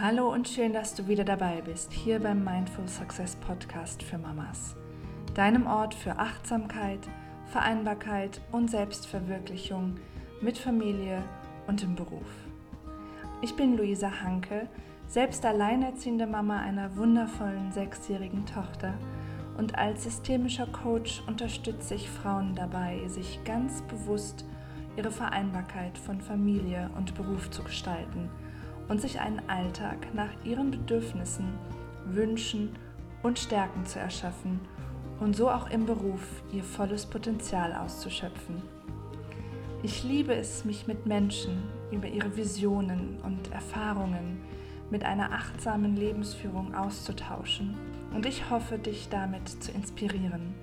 Hallo und schön, dass du wieder dabei bist, hier beim Mindful Success Podcast für Mamas. Deinem Ort für Achtsamkeit, Vereinbarkeit und Selbstverwirklichung mit Familie und im Beruf. Ich bin Luisa Hanke, selbst alleinerziehende Mama einer wundervollen sechsjährigen Tochter und als systemischer Coach unterstütze ich Frauen dabei, sich ganz bewusst ihre Vereinbarkeit von Familie und Beruf zu gestalten – und sich einen Alltag nach ihren Bedürfnissen, Wünschen und Stärken zu erschaffen und so auch im Beruf ihr volles Potenzial auszuschöpfen. Ich liebe es, mich mit Menschen über ihre Visionen und Erfahrungen mit einer achtsamen Lebensführung auszutauschen und ich hoffe, dich damit zu inspirieren.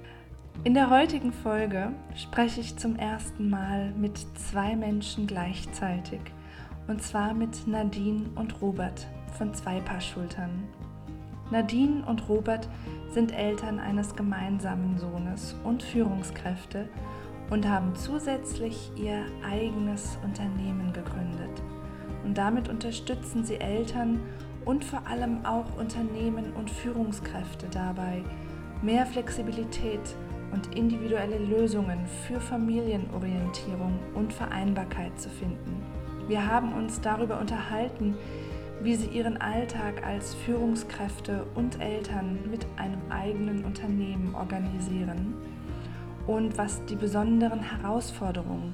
In der heutigen Folge spreche ich zum ersten Mal mit zwei Menschen gleichzeitig – und zwar mit Nadine und Robert von zwei Paar Schultern. Nadine und Robert sind Eltern eines gemeinsamen Sohnes und Führungskräfte und haben zusätzlich ihr eigenes Unternehmen gegründet. Und damit unterstützen sie Eltern und vor allem auch Unternehmen und Führungskräfte dabei, mehr Flexibilität und individuelle Lösungen für Familienorientierung und Vereinbarkeit zu finden. Wir haben uns darüber unterhalten, wie sie ihren Alltag als Führungskräfte und Eltern mit einem eigenen Unternehmen organisieren und was die besonderen Herausforderungen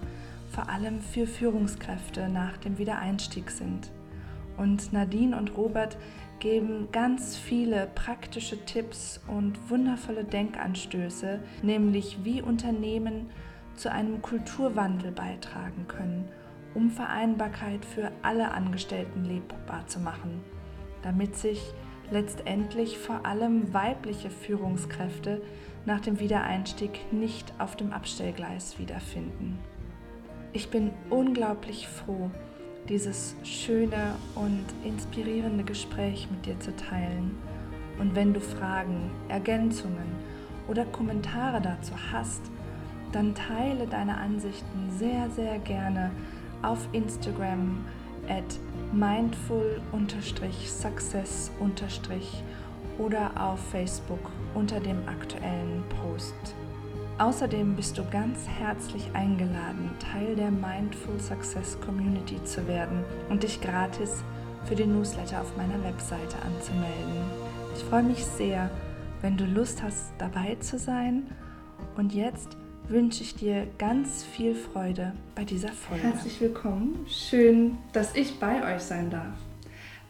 vor allem für Führungskräfte nach dem Wiedereinstieg sind. Und Nadine und Robert geben ganz viele praktische Tipps und wundervolle Denkanstöße, nämlich wie Unternehmen zu einem Kulturwandel beitragen können um Vereinbarkeit für alle Angestellten lebbar zu machen, damit sich letztendlich vor allem weibliche Führungskräfte nach dem Wiedereinstieg nicht auf dem Abstellgleis wiederfinden. Ich bin unglaublich froh, dieses schöne und inspirierende Gespräch mit dir zu teilen. Und wenn du Fragen, Ergänzungen oder Kommentare dazu hast, dann teile deine Ansichten sehr, sehr gerne auf Instagram at mindful-success- oder auf Facebook unter dem aktuellen Post. Außerdem bist du ganz herzlich eingeladen, Teil der Mindful Success Community zu werden und dich gratis für den Newsletter auf meiner Webseite anzumelden. Ich freue mich sehr, wenn du Lust hast, dabei zu sein. Und jetzt wünsche ich dir ganz viel Freude bei dieser Folge. Herzlich willkommen. Schön, dass ich bei euch sein darf.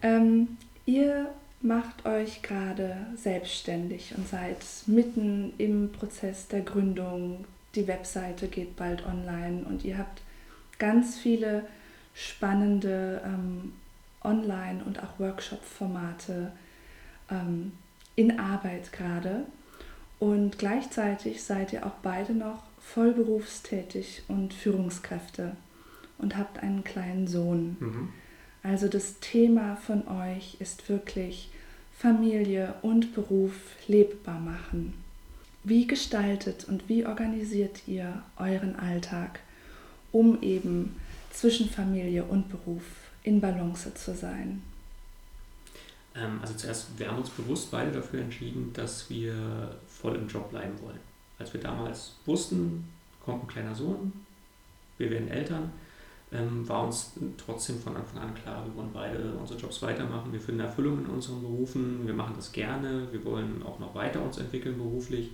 Ähm, ihr macht euch gerade selbstständig und seid mitten im Prozess der Gründung. Die Webseite geht bald online und ihr habt ganz viele spannende ähm, Online- und auch Workshop-Formate ähm, in Arbeit gerade. Und gleichzeitig seid ihr auch beide noch vollberufstätig und Führungskräfte und habt einen kleinen Sohn. Mhm. Also das Thema von euch ist wirklich Familie und Beruf lebbar machen. Wie gestaltet und wie organisiert ihr euren Alltag, um eben zwischen Familie und Beruf in Balance zu sein? Ähm, also zuerst, wir haben uns bewusst beide dafür entschieden, dass wir voll im Job bleiben wollen als wir damals wussten, kommt ein kleiner Sohn, wir werden Eltern, ähm, war uns trotzdem von Anfang an klar, wir wollen beide unsere Jobs weitermachen, wir finden Erfüllung in unseren Berufen, wir machen das gerne, wir wollen auch noch weiter uns entwickeln beruflich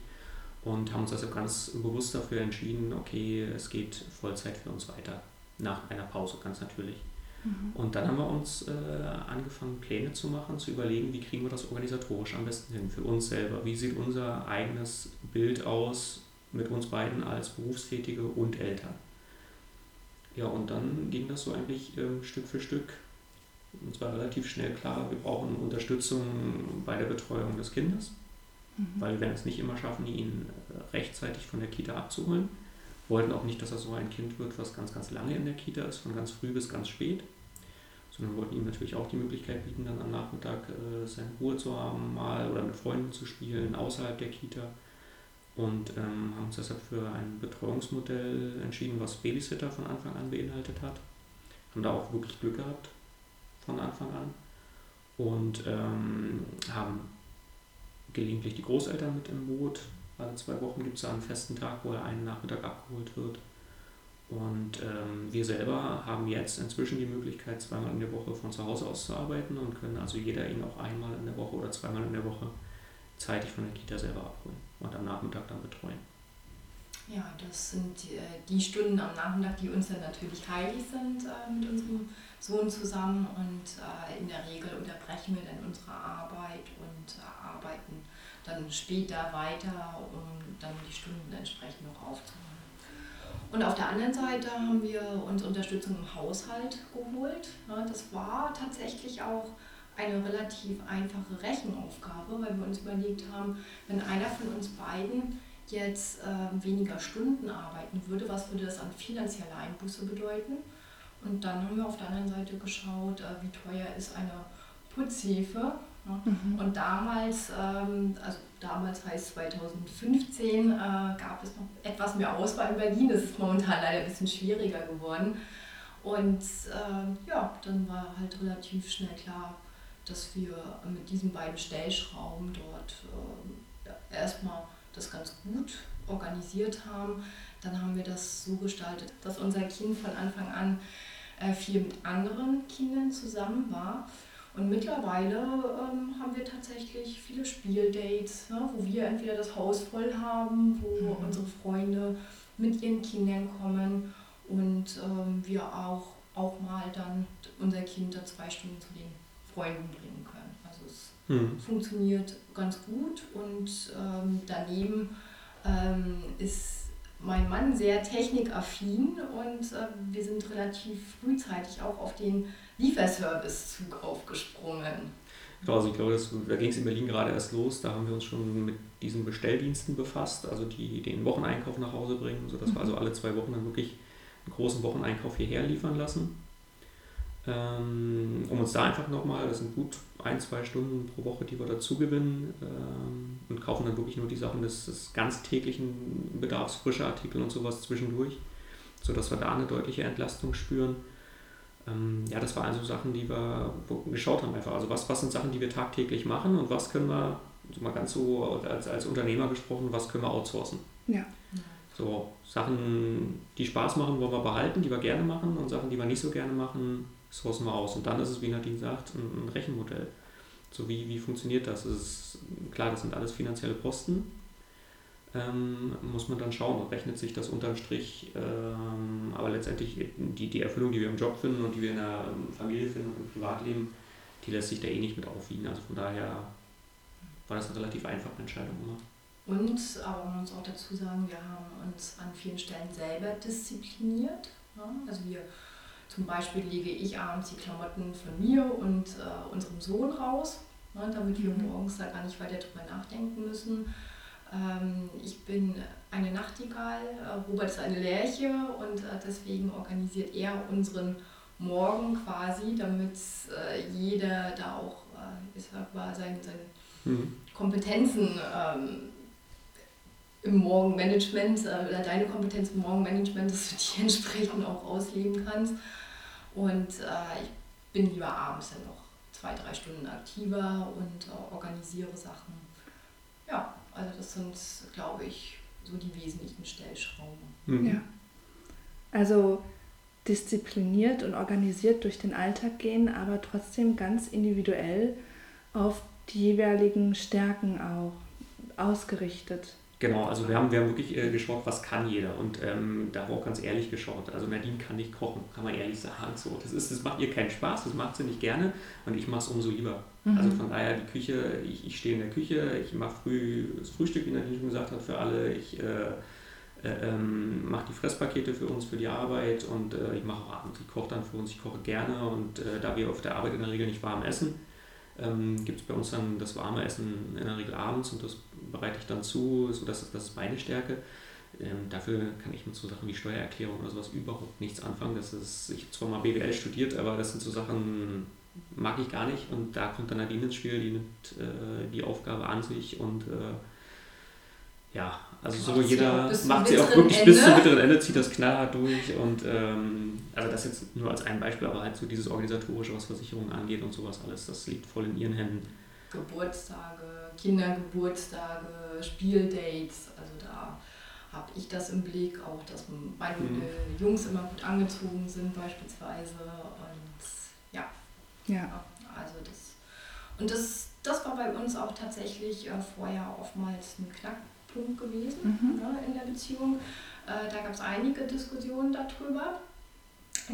und haben uns also ganz bewusst dafür entschieden, okay, es geht Vollzeit für uns weiter, nach einer Pause ganz natürlich. Mhm. Und dann haben wir uns äh, angefangen, Pläne zu machen, zu überlegen, wie kriegen wir das organisatorisch am besten hin für uns selber. Wie sieht unser eigenes Bild aus mit uns beiden als Berufstätige und Eltern. Ja, und dann ging das so eigentlich äh, Stück für Stück. Und zwar relativ schnell klar, wir brauchen Unterstützung bei der Betreuung des Kindes, mhm. weil wir werden es nicht immer schaffen, ihn äh, rechtzeitig von der Kita abzuholen wollten auch nicht, dass er so ein Kind wird, was ganz, ganz lange in der Kita ist, von ganz früh bis ganz spät, sondern wollten ihm natürlich auch die Möglichkeit bieten, dann am Nachmittag äh, seine Ruhe zu haben, mal oder mit Freunden zu spielen, außerhalb der Kita. Und ähm, haben uns deshalb für ein Betreuungsmodell entschieden, was Babysitter von Anfang an beinhaltet hat. Haben da auch wirklich Glück gehabt von Anfang an. und ähm, haben gelegentlich die Großeltern mit im Boot. Alle zwei Wochen gibt es einen festen Tag, wo er einen Nachmittag abgeholt wird. Und ähm, wir selber haben jetzt inzwischen die Möglichkeit, zweimal in der Woche von zu Hause aus zu arbeiten und können also jeder ihn auch einmal in der Woche oder zweimal in der Woche zeitig von der Kita selber abholen und am Nachmittag dann betreuen. Ja, das sind äh, die Stunden am Nachmittag, die uns dann natürlich heilig sind äh, mit unserem Sohn zusammen und äh, in der Regel unterbrechen wir dann unsere Arbeit und arbeiten dann später weiter, um dann die Stunden entsprechend noch aufzunehmen. Und auf der anderen Seite haben wir uns Unterstützung im Haushalt geholt. Das war tatsächlich auch eine relativ einfache Rechenaufgabe, weil wir uns überlegt haben, wenn einer von uns beiden jetzt äh, weniger Stunden arbeiten würde, was würde das an finanzieller Einbuße bedeuten? Und dann haben wir auf der anderen Seite geschaut, äh, wie teuer ist eine Putzhilfe. Mhm. Und damals, ähm, also damals heißt 2015, äh, gab es noch etwas mehr Auswahl in Berlin. Das ist momentan leider ein bisschen schwieriger geworden. Und äh, ja, dann war halt relativ schnell klar, dass wir mit diesen beiden Stellschrauben dort äh, erstmal das ganz gut organisiert haben. Dann haben wir das so gestaltet, dass unser Kind von Anfang an äh, viel mit anderen Kindern zusammen war und mittlerweile ähm, haben wir tatsächlich viele Spieldates, ne, wo wir entweder das Haus voll haben, wo mhm. unsere Freunde mit ihren Kindern kommen und ähm, wir auch, auch mal dann unser Kind da zwei Stunden zu den Freunden bringen können. Also es mhm. funktioniert ganz gut und ähm, daneben ähm, ist mein Mann sehr technikaffin und äh, wir sind relativ frühzeitig auch auf den Lieferservice-Zug aufgesprungen. Genau, also ich glaube, das, da ging es in Berlin gerade erst los. Da haben wir uns schon mit diesen Bestelldiensten befasst, also die den Wocheneinkauf nach Hause bringen, sodass mhm. wir also alle zwei Wochen dann wirklich einen großen Wocheneinkauf hierher liefern lassen. Ähm, um uns da einfach nochmal, das sind gut ein, zwei Stunden pro Woche, die wir dazu gewinnen ähm, und kaufen dann wirklich nur die Sachen des, des ganz täglichen Bedarfs, frische Artikel und sowas zwischendurch, sodass wir da eine deutliche Entlastung spüren. Ähm, ja, das waren also Sachen, die wir geschaut haben einfach. Also was, was sind Sachen, die wir tagtäglich machen und was können wir, also mal ganz so als, als Unternehmer gesprochen, was können wir outsourcen? Ja. So, Sachen, die Spaß machen, wollen wir behalten, die wir gerne machen und Sachen, die wir nicht so gerne machen, sourcen wir aus. Und dann ist es, wie Nadine sagt, ein, ein Rechenmodell. So wie, wie funktioniert das? das ist, klar, das sind alles finanzielle Posten. Ähm, muss man dann schauen, rechnet sich das unterm Strich. Ähm, aber letztendlich die, die Erfüllung, die wir im Job finden und die wir in der Familie finden und im Privatleben, die lässt sich da eh nicht mit aufwiegen. Also von daher war das eine relativ einfache Entscheidung immer. Und, aber man muss auch dazu sagen, wir haben uns an vielen Stellen selber diszipliniert. Ja? Also wir zum Beispiel lege ich abends die Klamotten von mir und äh, unserem Sohn raus, ne, damit wir morgens da gar nicht weiter drüber nachdenken müssen. Ähm, ich bin eine Nachtigall, äh, Robert ist eine Lerche und äh, deswegen organisiert er unseren Morgen quasi, damit äh, jeder da auch ich sag mal, seine, seine mhm. Kompetenzen ähm, im Morgenmanagement äh, oder deine Kompetenz im Morgenmanagement, dass du die entsprechend auch ausleben kannst. Und äh, ich bin lieber abends dann noch zwei, drei Stunden aktiver und äh, organisiere Sachen. Ja, also das sind, glaube ich, so die wesentlichen Stellschrauben. Mhm. Ja. Also diszipliniert und organisiert durch den Alltag gehen, aber trotzdem ganz individuell auf die jeweiligen Stärken auch ausgerichtet. Genau, also wir haben, wir haben wirklich äh, geschaut, was kann jeder und ähm, da haben wir auch ganz ehrlich geschaut. Also Nadine kann nicht kochen, kann man ehrlich sagen. So, das, ist, das macht ihr keinen Spaß, das macht sie nicht gerne und ich mache es umso lieber. Mhm. Also von daher die Küche, ich, ich stehe in der Küche, ich mache früh das Frühstück, wie Nadine schon gesagt hat, für alle. Ich äh, äh, ähm, mache die Fresspakete für uns, für die Arbeit und äh, ich mache auch abends, ich koche dann für uns, ich koche gerne und äh, da wir auf der Arbeit in der Regel nicht warm essen, ähm, gibt es bei uns dann das warme Essen in der Regel abends und das bereite ich dann zu, sodass das, meine Stärke. Ähm, dafür kann ich mit so Sachen wie Steuererklärung oder sowas überhaupt nichts anfangen. Das ist, ich habe zwar mal BWL studiert, aber das sind so Sachen, mag ich gar nicht. Und da kommt dann Nadine ins Spiel, die nimmt äh, die Aufgabe an sich und äh, ja, also so jeder macht sie auch wirklich bis zum Ende. bitteren Ende, zieht das knallhart durch und ähm, also das jetzt nur als ein Beispiel, aber halt so dieses organisatorische, was Versicherungen angeht und sowas alles, das liegt voll in ihren Händen. Geburtstage, Kindergeburtstage, Spieldates, also da habe ich das im Blick, auch dass meine Mhm. Jungs immer gut angezogen sind beispielsweise und ja, Ja. also das und das, das war bei uns auch tatsächlich äh, vorher oftmals ein Knackpunkt gewesen Mhm. ne, in der Beziehung. Äh, da gab es einige Diskussionen darüber,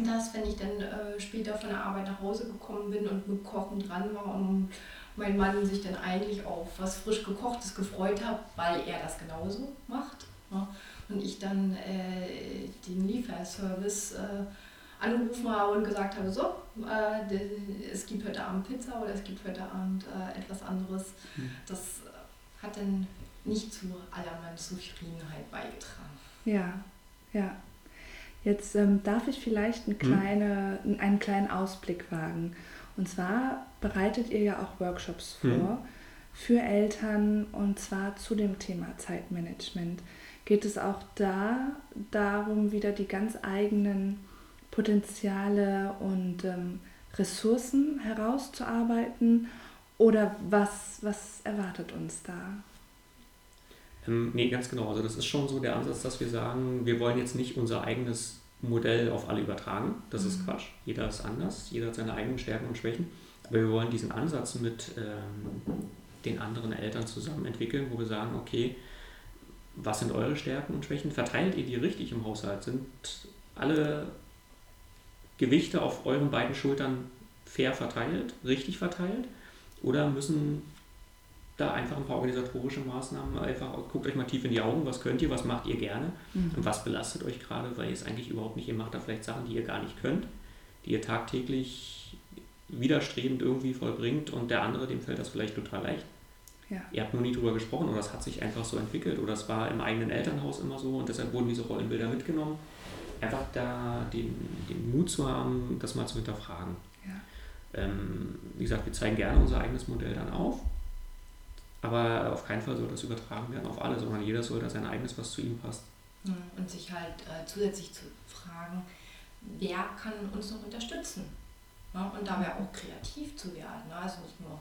dass wenn ich dann äh, später von der Arbeit nach Hause gekommen bin und mit Kochen dran war und mein Mann sich dann eigentlich auf was frisch gekochtes gefreut hat, weil er das genauso macht. Ne? Und ich dann äh, den Lieferservice äh, angerufen habe und gesagt habe, so, äh, es gibt heute Abend Pizza oder es gibt heute Abend äh, etwas anderes. Mhm. Das hat dann nicht zu allermann Zufriedenheit beigetragen. Ja, ja. Jetzt ähm, darf ich vielleicht eine kleine, einen kleinen Ausblick wagen. Und zwar bereitet ihr ja auch Workshops vor Mhm. für Eltern und zwar zu dem Thema Zeitmanagement. Geht es auch da darum, wieder die ganz eigenen Potenziale und ähm, Ressourcen herauszuarbeiten? Oder was, was erwartet uns da? Ähm, nee, ganz genau. Also das ist schon so der Ansatz, dass wir sagen, wir wollen jetzt nicht unser eigenes Modell auf alle übertragen. Das ist Mhm. Quatsch. Jeder ist anders, jeder hat seine eigenen Stärken und Schwächen. Aber wir wollen diesen Ansatz mit ähm, den anderen Eltern zusammen entwickeln, wo wir sagen, okay, was sind eure Stärken und Schwächen? Verteilt ihr die richtig im Haushalt? Sind alle Gewichte auf euren beiden Schultern fair verteilt, richtig verteilt? Oder müssen da einfach ein paar organisatorische Maßnahmen einfach, guckt euch mal tief in die Augen, was könnt ihr, was macht ihr gerne und was belastet euch gerade, weil ihr es eigentlich überhaupt nicht, ihr macht da vielleicht Sachen, die ihr gar nicht könnt, die ihr tagtäglich widerstrebend irgendwie vollbringt und der andere, dem fällt das vielleicht total leicht. Ja. Ihr habt nur nie drüber gesprochen oder es hat sich einfach so entwickelt oder es war im eigenen Elternhaus immer so und deshalb wurden diese Rollenbilder mitgenommen. Einfach da den, den Mut zu haben, das mal zu hinterfragen. Ja. Ähm, wie gesagt, wir zeigen gerne unser eigenes Modell dann auf, aber auf keinen Fall soll das übertragen werden auf alle, sondern jeder soll da sein eigenes, was zu ihm passt. Und sich halt äh, zusätzlich zu fragen, wer kann uns noch unterstützen? Ja, und dabei auch kreativ zu werden. ne? Also nicht nur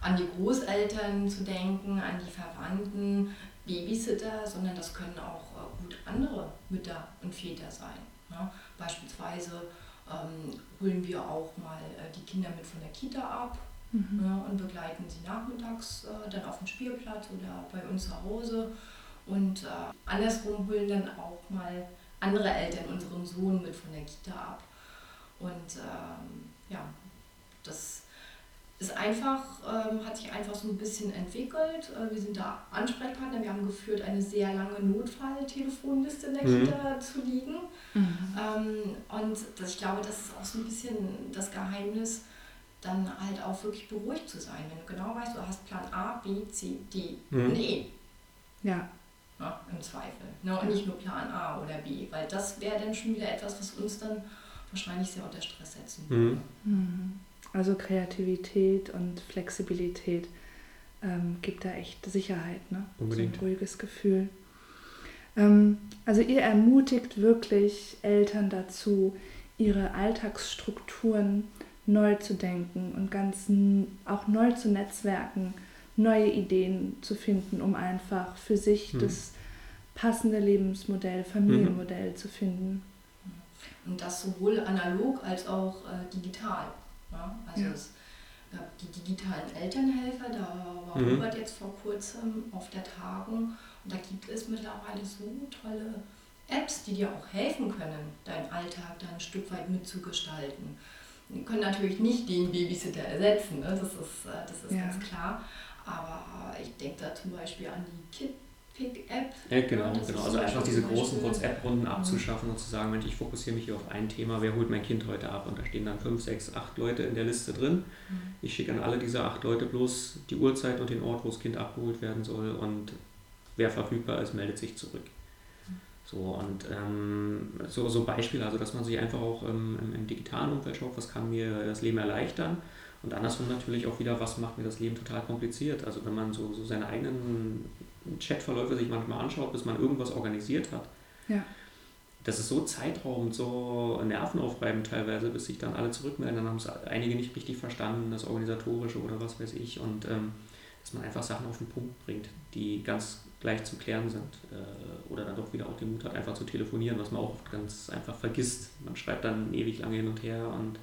an die Großeltern zu denken, an die Verwandten, Babysitter, sondern das können auch äh, gut andere Mütter und Väter sein. ne? Beispielsweise ähm, holen wir auch mal äh, die Kinder mit von der Kita ab Mhm. ja, und begleiten sie nachmittags äh, dann auf dem Spielplatz oder bei uns zu Hause. Und äh, andersrum holen dann auch mal andere Eltern unseren Sohn mit von der Kita ab. Und ähm, ja, das ist einfach, ähm, hat sich einfach so ein bisschen entwickelt. Äh, wir sind da Ansprechpartner. Wir haben geführt, eine sehr lange Notfalltelefonliste in der Mhm. Kita zu liegen. Mhm. Ähm, und das, ich glaube, das ist auch so ein bisschen das Geheimnis, dann halt auch wirklich beruhigt zu sein. Wenn du genau weißt, du hast Plan A, B, C, D Mhm. und E. Ja, Ne, Im Zweifel. Ne? Und nicht nur Plan A oder B, weil das wäre dann schon wieder etwas, was uns dann wahrscheinlich sehr unter Stress setzen würde. Mhm. Mhm. Also Kreativität und Flexibilität ähm, gibt da echt Sicherheit, ne? Unbedingt. So ein ruhiges Gefühl. Ähm, also ihr ermutigt wirklich Eltern dazu, ihre Alltagsstrukturen neu zu denken und ganz auch neu zu netzwerken, neue Ideen zu finden, um einfach für sich Mhm. das passende Lebensmodell, Familienmodell zu finden. Und das sowohl analog als auch äh, digital. Ja? Also Ja. es gab die digitalen Elternhelfer, da war Mhm. Robert jetzt vor kurzem auf der Tagung und da gibt es mittlerweile so tolle Apps, die dir auch helfen können, deinen Alltag da ein Stück weit mitzugestalten. Die können natürlich nicht den Babysitter ersetzen, ne? das ist, äh, das ist Ja. ganz klar. Aber äh, ich denke da zum Beispiel an die KidPick-App. Ja, genau, Ja, das genau. Also einfach diese großen WhatsApp-Runden abzuschaffen und zu sagen, Mensch, ich fokussiere mich hier auf ein Thema, wer holt mein Kind heute ab? Und da stehen dann fünf, sechs, acht Leute in der Liste drin. Ich schicke an alle diese acht Leute bloß die Uhrzeit und den Ort, wo das Kind abgeholt werden soll und wer verfügbar ist, meldet sich zurück. So und ähm, so, so Beispiele, also dass man sich einfach auch ähm, im, im digitalen Umfeld schaut, was kann mir das Leben erleichtern und andersrum natürlich auch wieder, was macht mir das Leben total kompliziert. Also wenn man so, so seine eigenen Chatverläufe sich manchmal anschaut, bis man irgendwas organisiert hat. Ja. Das ist so zeitraubend, so nervenaufreibend teilweise, bis sich dann alle zurückmelden. Dann haben es einige nicht richtig verstanden, das Organisatorische oder was weiß ich. Und ähm, dass man einfach Sachen auf den Punkt bringt, die ganz gleich zu klären sind. Äh, oder dann doch wieder auch den Mut hat, einfach zu telefonieren, was man auch oft ganz einfach vergisst. Man schreibt dann ewig lange hin und her und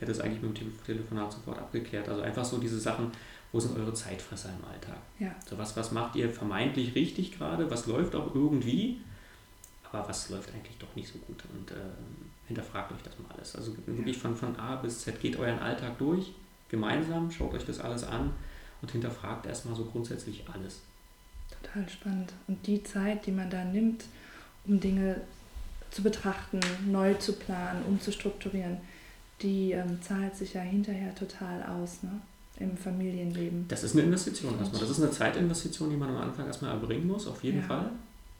hätte es eigentlich mit dem Telefonat sofort abgeklärt. Also einfach so diese Sachen, wo sind eure Zeitfresser im Alltag? Ja. So was, was macht ihr vermeintlich richtig gerade? Was läuft auch irgendwie? Aber was läuft eigentlich doch nicht so gut? Und ähm, hinterfragt euch das mal alles. Also wirklich von, von A bis Z geht euren Alltag durch, gemeinsam, schaut euch das alles an und hinterfragt erstmal so grundsätzlich alles. Total spannend. Und die Zeit, die man da nimmt, um Dinge zu betrachten, neu zu planen, umzustrukturieren, die ähm, zahlt sich ja hinterher total aus ne? im Familienleben. Das ist eine Investition erstmal. Das ist eine Zeitinvestition, die man am Anfang erstmal erbringen muss, auf jeden Ja. Fall.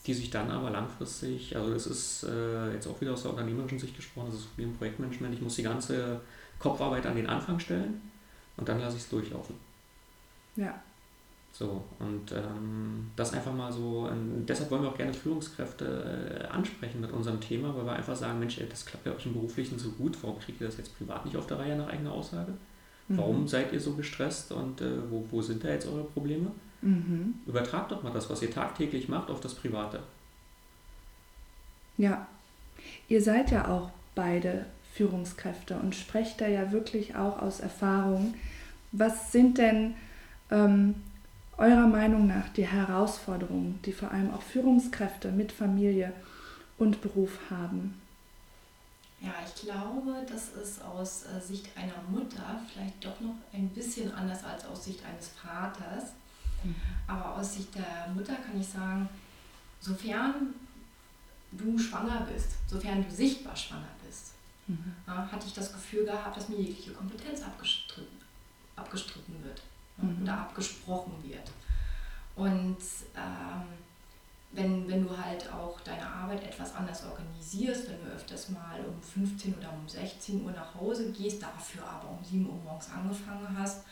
Die sich dann aber langfristig, also das ist äh, jetzt auch wieder aus der unternehmerischen Sicht gesprochen, das ist wie im Projektmanagement, ich muss die ganze Kopfarbeit an den Anfang stellen und dann lasse ich es durchlaufen. Ja, So, und ähm, das einfach mal so, ähm, deshalb wollen wir auch gerne Führungskräfte äh, ansprechen mit unserem Thema, weil wir einfach sagen, Mensch, ey, das klappt ja euch im Beruflichen so gut, warum kriegt ihr das jetzt privat nicht auf der Reihe nach eigener Aussage? Warum Mhm. seid ihr so gestresst und äh, wo, wo sind da jetzt eure Probleme? Mhm. Übertragt doch mal das, was ihr tagtäglich macht, auf das Private. Ja, ihr seid ja auch beide Führungskräfte und sprecht da ja wirklich auch aus Erfahrung. Was sind denn ähm, eurer Meinung nach die Herausforderungen, die vor allem auch Führungskräfte mit Familie und Beruf haben? Ja, ich glaube, das ist aus äh, Sicht einer Mutter vielleicht doch noch ein bisschen anders als aus Sicht eines Vaters. Aber aus Sicht der Mutter kann ich sagen, sofern du schwanger bist, sofern du sichtbar schwanger bist, Mhm. hatte ich das Gefühl gehabt, dass mir jegliche Kompetenz abgestritten, abgestritten wird Mhm. oder abgesprochen wird. Und ähm, wenn, wenn du halt auch deine Arbeit etwas anders organisierst, wenn du öfters mal um 15 oder um 16 Uhr nach Hause gehst, dafür aber um 7 Uhr morgens angefangen hast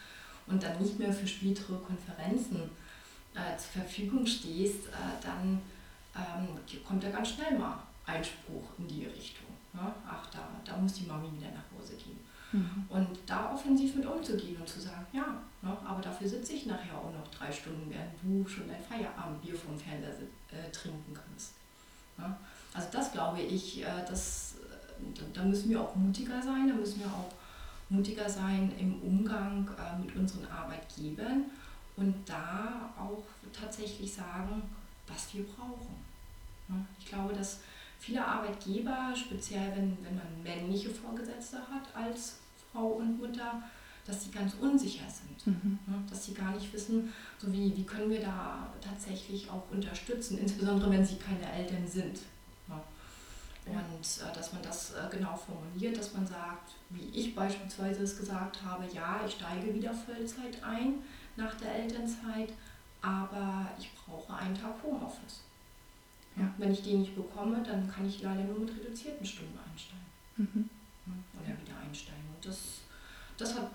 und dann nicht mehr für spätere Konferenzen äh, zur Verfügung stehst, äh, dann ähm, kommt da ganz schnell mal Einspruch in die Richtung. Ne? Ach, da, da muss die Mami wieder nach Hause gehen. Mhm. Und da offensiv mit umzugehen und zu sagen, ja, ne, aber dafür sitze ich nachher auch noch drei Stunden, während du schon dein Feierabendbier vom Fernseher äh, trinken kannst. Ne? Also das glaube ich, äh, das, äh, da- da müssen wir auch mutiger sein, da müssen wir auch mutiger sein im Umgang äh, mit unseren Arbeitgebern und da auch tatsächlich sagen, was wir brauchen. Ne? Ich glaube, dass viele Arbeitgeber, speziell wenn, wenn man männliche Vorgesetzte hat als Frau und Mutter, dass sie ganz unsicher sind. Mhm. Ne? Dass sie gar nicht wissen, so wie, wie können wir da tatsächlich auch unterstützen, insbesondere wenn sie keine Eltern sind. Ne? Und äh, dass man das äh, genau formuliert, dass man sagt, wie ich beispielsweise es gesagt habe, ja, ich steige wieder Vollzeit ein nach der Elternzeit, aber ich brauche einen Tag Homeoffice. Ja. Ja. Wenn ich den nicht bekomme, dann kann ich leider nur mit reduzierten Stunden einsteigen Mhm. oder wieder einsteigen. Und das, das hat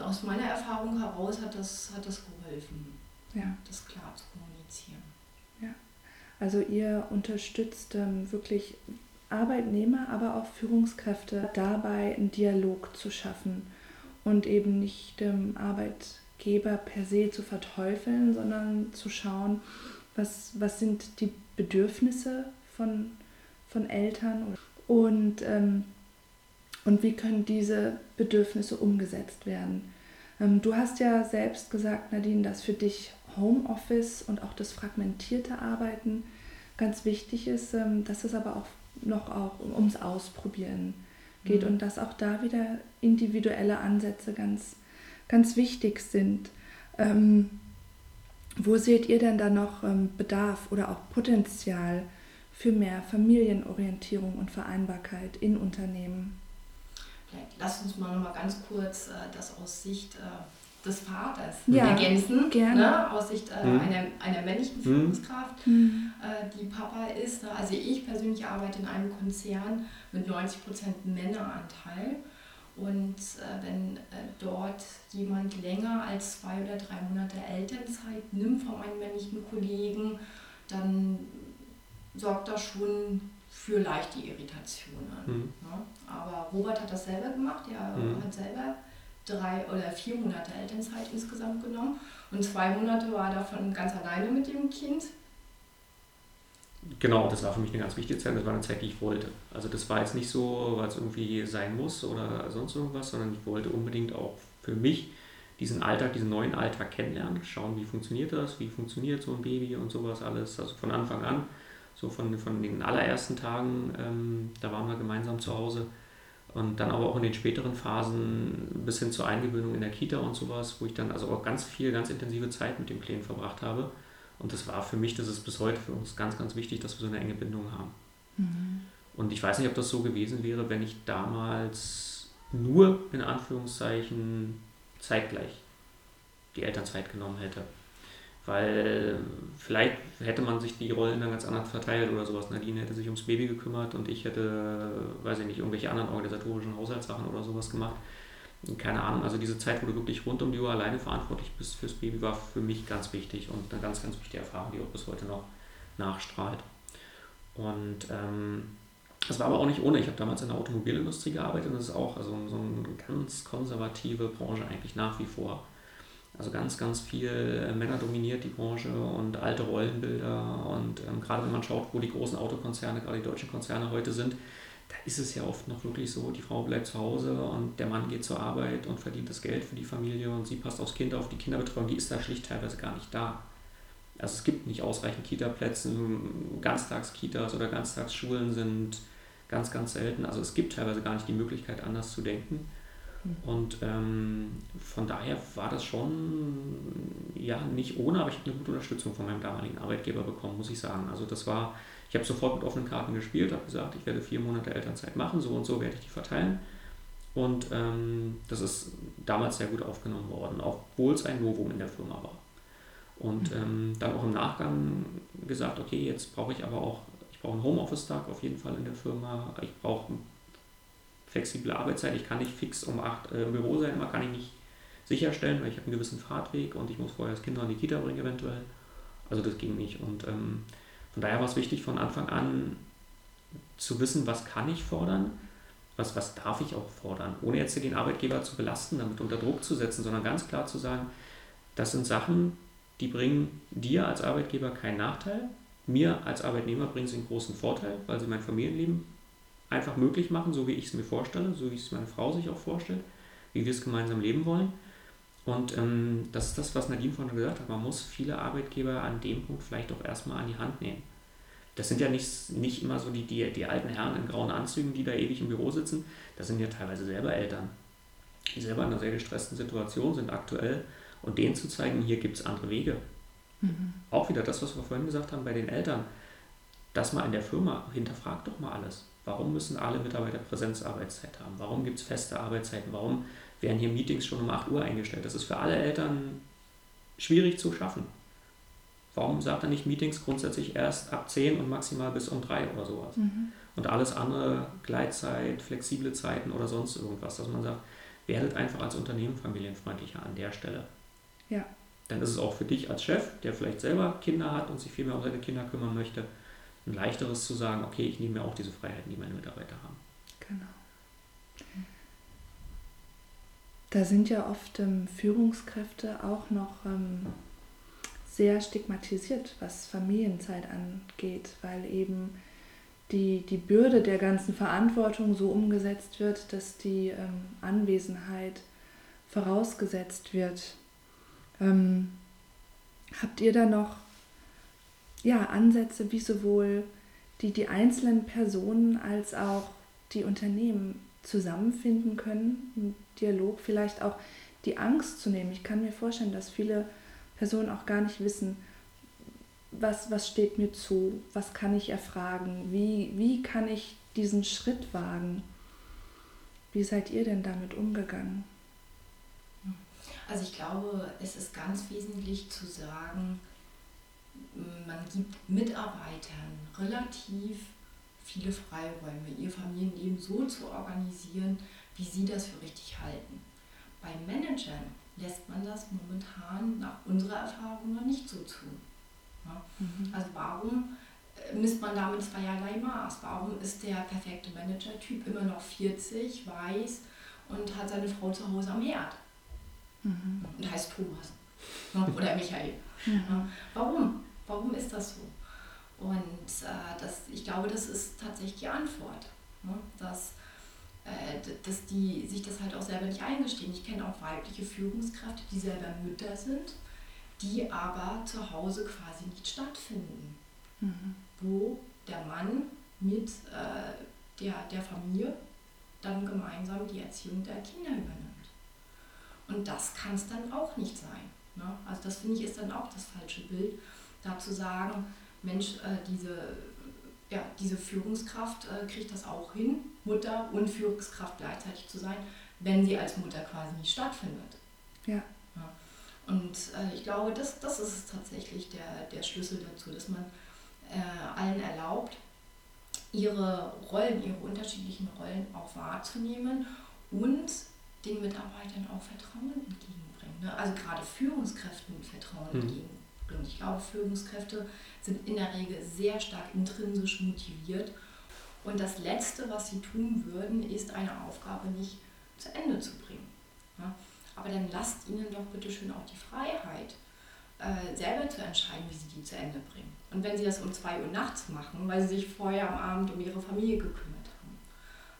aus meiner Erfahrung heraus hat das, hat das geholfen, Ja. das klar zu kommunizieren. Also ihr unterstützt ähm, wirklich Arbeitnehmer, aber auch Führungskräfte dabei, einen Dialog zu schaffen und eben nicht dem Arbeitgeber per se zu verteufeln, sondern zu schauen, was, was sind die Bedürfnisse von, von Eltern und, ähm, und wie können diese Bedürfnisse umgesetzt werden. Ähm, du hast ja selbst gesagt, Nadine, dass für dich Homeoffice und auch das fragmentierte Arbeiten ganz wichtig ist, ähm, dass es aber auch noch auch ums Ausprobieren geht Mhm. und dass auch da wieder individuelle Ansätze ganz, ganz wichtig sind. Ähm, wo seht ihr denn da noch ähm, Bedarf oder auch Potenzial für mehr Familienorientierung und Vereinbarkeit in Unternehmen? Vielleicht lass uns mal noch mal ganz kurz äh, das aus Sicht äh, des Vaters Ja, ergänzen. gerne. Ne? Aus Sicht äh, Mhm. einer, einer männlichen Mhm. Führungskraft, äh, die Papa ist. Also ich persönlich arbeite in einem Konzern mit 90% Männeranteil. Und äh, wenn äh, dort jemand länger als zwei oder drei Monate Elternzeit nimmt von meinen männlichen Kollegen, dann sorgt das schon für leichte Irritationen. Mhm. Ja? Aber Robert hat das selber gemacht, er mhm. hat selber drei oder vier Monate Elternzeit insgesamt genommen und zwei Monate war er davon ganz alleine mit dem Kind. Genau, das war für mich eine ganz wichtige Zeit. Das war eine Zeit, die ich wollte. Also das war jetzt nicht so, weil es irgendwie sein muss oder sonst irgendwas, sondern ich wollte unbedingt auch für mich diesen Alltag, diesen neuen Alltag kennenlernen, schauen, wie funktioniert das, wie funktioniert so ein Baby und sowas alles. Also von Anfang an, so von, von den allerersten Tagen, ähm, da waren wir gemeinsam zu Hause. Und dann aber auch in den späteren Phasen bis hin zur Eingewöhnung in der Kita und sowas, wo ich dann also auch ganz viel, ganz intensive Zeit mit dem Kleinen verbracht habe. Und das war für mich, das ist bis heute für uns ganz, ganz wichtig, dass wir so eine enge Bindung haben. Mhm. Und ich weiß nicht, ob das so gewesen wäre, wenn ich damals nur in Anführungszeichen zeitgleich die Elternzeit genommen hätte. Weil vielleicht hätte man sich die Rollen dann ganz anders verteilt oder sowas. Nadine hätte sich ums Baby gekümmert und ich hätte, weiß ich nicht, irgendwelche anderen organisatorischen Haushaltssachen oder sowas gemacht. Keine Ahnung, also diese Zeit, wo du wirklich rund um die Uhr alleine verantwortlich bist fürs Baby, war für mich ganz wichtig und eine ganz, ganz wichtige Erfahrung, die auch bis heute noch nachstrahlt. Und ähm, das war aber auch nicht ohne. Ich habe damals in der Automobilindustrie gearbeitet und das ist auch also so eine ganz konservative Branche eigentlich nach wie vor. Also ganz, ganz viel äh, Männer dominiert die Branche und alte Rollenbilder. Und ähm, gerade wenn man schaut, wo die großen Autokonzerne, gerade die deutschen Konzerne heute sind, da ist es ja oft noch wirklich so, die Frau bleibt zu Hause und der Mann geht zur Arbeit und verdient das Geld für die Familie und sie passt aufs Kind auf. Die Kinderbetreuung, die ist da schlicht teilweise gar nicht da. Also es gibt nicht ausreichend Kita-Plätze, Ganztagskitas oder Ganztagsschulen sind ganz, ganz selten. Also es gibt teilweise gar nicht die Möglichkeit, anders zu denken. Und ähm, von daher war das schon, ja, nicht ohne, aber ich habe eine gute Unterstützung von meinem damaligen Arbeitgeber bekommen, muss ich sagen. Also das war, ich habe sofort mit offenen Karten gespielt, habe gesagt, ich werde vier Monate Elternzeit machen, so und so werde ich die verteilen. Und ähm, das ist damals sehr gut aufgenommen worden, obwohl es ein Novum in der Firma war. Und mhm. ähm, dann auch im Nachgang gesagt, okay, jetzt brauche ich aber auch, ich brauche einen Homeoffice-Tag auf jeden Fall in der Firma, ich brauche flexible Arbeitszeit. Ich kann nicht fix um 8 äh, im Büro sein, immer kann ich nicht sicherstellen, weil ich habe einen gewissen Fahrtweg und ich muss vorher das Kind noch in die Kita bringen eventuell. Also das ging nicht. Und ähm, von daher war es wichtig von Anfang an zu wissen, was kann ich fordern, was, was darf ich auch fordern, ohne jetzt den Arbeitgeber zu belasten, damit unter Druck zu setzen, sondern ganz klar zu sagen, das sind Sachen, die bringen dir als Arbeitgeber keinen Nachteil, mir als Arbeitnehmer bringen sie einen großen Vorteil, weil sie mein Familienleben einfach möglich machen, so wie ich es mir vorstelle, so wie es meine Frau sich auch vorstellt, wie wir es gemeinsam leben wollen. Und ähm, das ist das, was Nadine vorhin gesagt hat. Man muss viele Arbeitgeber an dem Punkt vielleicht auch erstmal an die Hand nehmen. Das sind ja nicht, nicht immer so die, die, die alten Herren in grauen Anzügen, die da ewig im Büro sitzen. Das sind ja teilweise selber Eltern, die selber in einer sehr gestressten Situation sind aktuell. Und denen zu zeigen, hier gibt es andere Wege. Mhm. Auch wieder das, was wir vorhin gesagt haben bei den Eltern. Das mal in der Firma, hinterfragt doch mal alles. Warum müssen alle Mitarbeiter Präsenzarbeitszeit haben? Warum gibt es feste Arbeitszeiten? Warum werden hier Meetings schon um 8 Uhr eingestellt? Das ist für alle Eltern schwierig zu schaffen. Warum sagt er nicht Meetings grundsätzlich erst ab 10 und maximal bis um 3 oder sowas? Mhm. Und alles andere, Gleitzeit, flexible Zeiten oder sonst irgendwas, dass man sagt, werdet einfach als Unternehmen familienfreundlicher an der Stelle. Ja. Dann ist es auch für dich als Chef, der vielleicht selber Kinder hat und sich viel mehr um seine Kinder kümmern möchte, ein leichteres zu sagen, okay, ich nehme mir auch diese Freiheiten, die meine Mitarbeiter haben. Genau. Da sind ja oft ähm, Führungskräfte auch noch ähm, sehr stigmatisiert, was Familienzeit angeht, weil eben die, die Bürde der ganzen Verantwortung so umgesetzt wird, dass die ähm, Anwesenheit vorausgesetzt wird. Ähm, habt ihr da noch ja, Ansätze, wie sowohl die, die einzelnen Personen als auch die Unternehmen zusammenfinden können, im Dialog vielleicht auch die Angst zu nehmen. Ich kann mir vorstellen, dass viele Personen auch gar nicht wissen, was, was steht mir zu, was kann ich erfragen, wie, wie kann ich diesen Schritt wagen. Wie seid ihr denn damit umgegangen? Also ich glaube, es ist ganz wesentlich zu sagen, man gibt Mitarbeitern relativ viele Freiräume, ihr Familienleben so zu organisieren, wie sie das für richtig halten. Bei Managern lässt man das momentan nach unserer Erfahrung noch nicht so zu. Ja? Mhm. Also warum äh, misst man damit zweierlei Maß? Warum ist der perfekte Manager-Typ immer noch 40, weiß und hat seine Frau zu Hause am Herd? Mhm. Und heißt Thomas ne? oder Michael. Mhm. Warum? Warum ist das so? Und äh, das, ich glaube, das ist tatsächlich die Antwort. Ne? Dass, äh, dass die sich das halt auch selber nicht eingestehen. Ich kenne auch weibliche Führungskräfte, die selber Mütter sind, die aber zu Hause quasi nicht stattfinden. Mhm. Wo der Mann mit äh, der, der Familie dann gemeinsam die Erziehung der Kinder übernimmt. Und das kann es dann auch nicht sein. Ne? Also das finde ich ist dann auch das falsche Bild, da zu sagen, Mensch, äh, diese, ja, diese Führungskraft äh, kriegt das auch hin, Mutter und Führungskraft gleichzeitig zu sein, wenn sie als Mutter quasi nicht stattfindet. Ja. ja. Und äh, ich glaube, das, das ist tatsächlich der, der Schlüssel dazu, dass man äh, allen erlaubt, ihre Rollen, ihre unterschiedlichen Rollen auch wahrzunehmen und den Mitarbeitern auch Vertrauen entgegenbringen. Ne? Also gerade Führungskräften Vertrauen mhm. entgegenbringen. Ich glaube, Führungskräfte sind in der Regel sehr stark intrinsisch motiviert. Und das Letzte, was sie tun würden, ist eine Aufgabe nicht zu Ende zu bringen. Ja? Aber dann lasst ihnen doch bitte schön auch die Freiheit, äh, selber zu entscheiden, wie sie die zu Ende bringen. Und wenn sie das um 2 Uhr nachts machen, weil sie sich vorher am Abend um ihre Familie gekümmert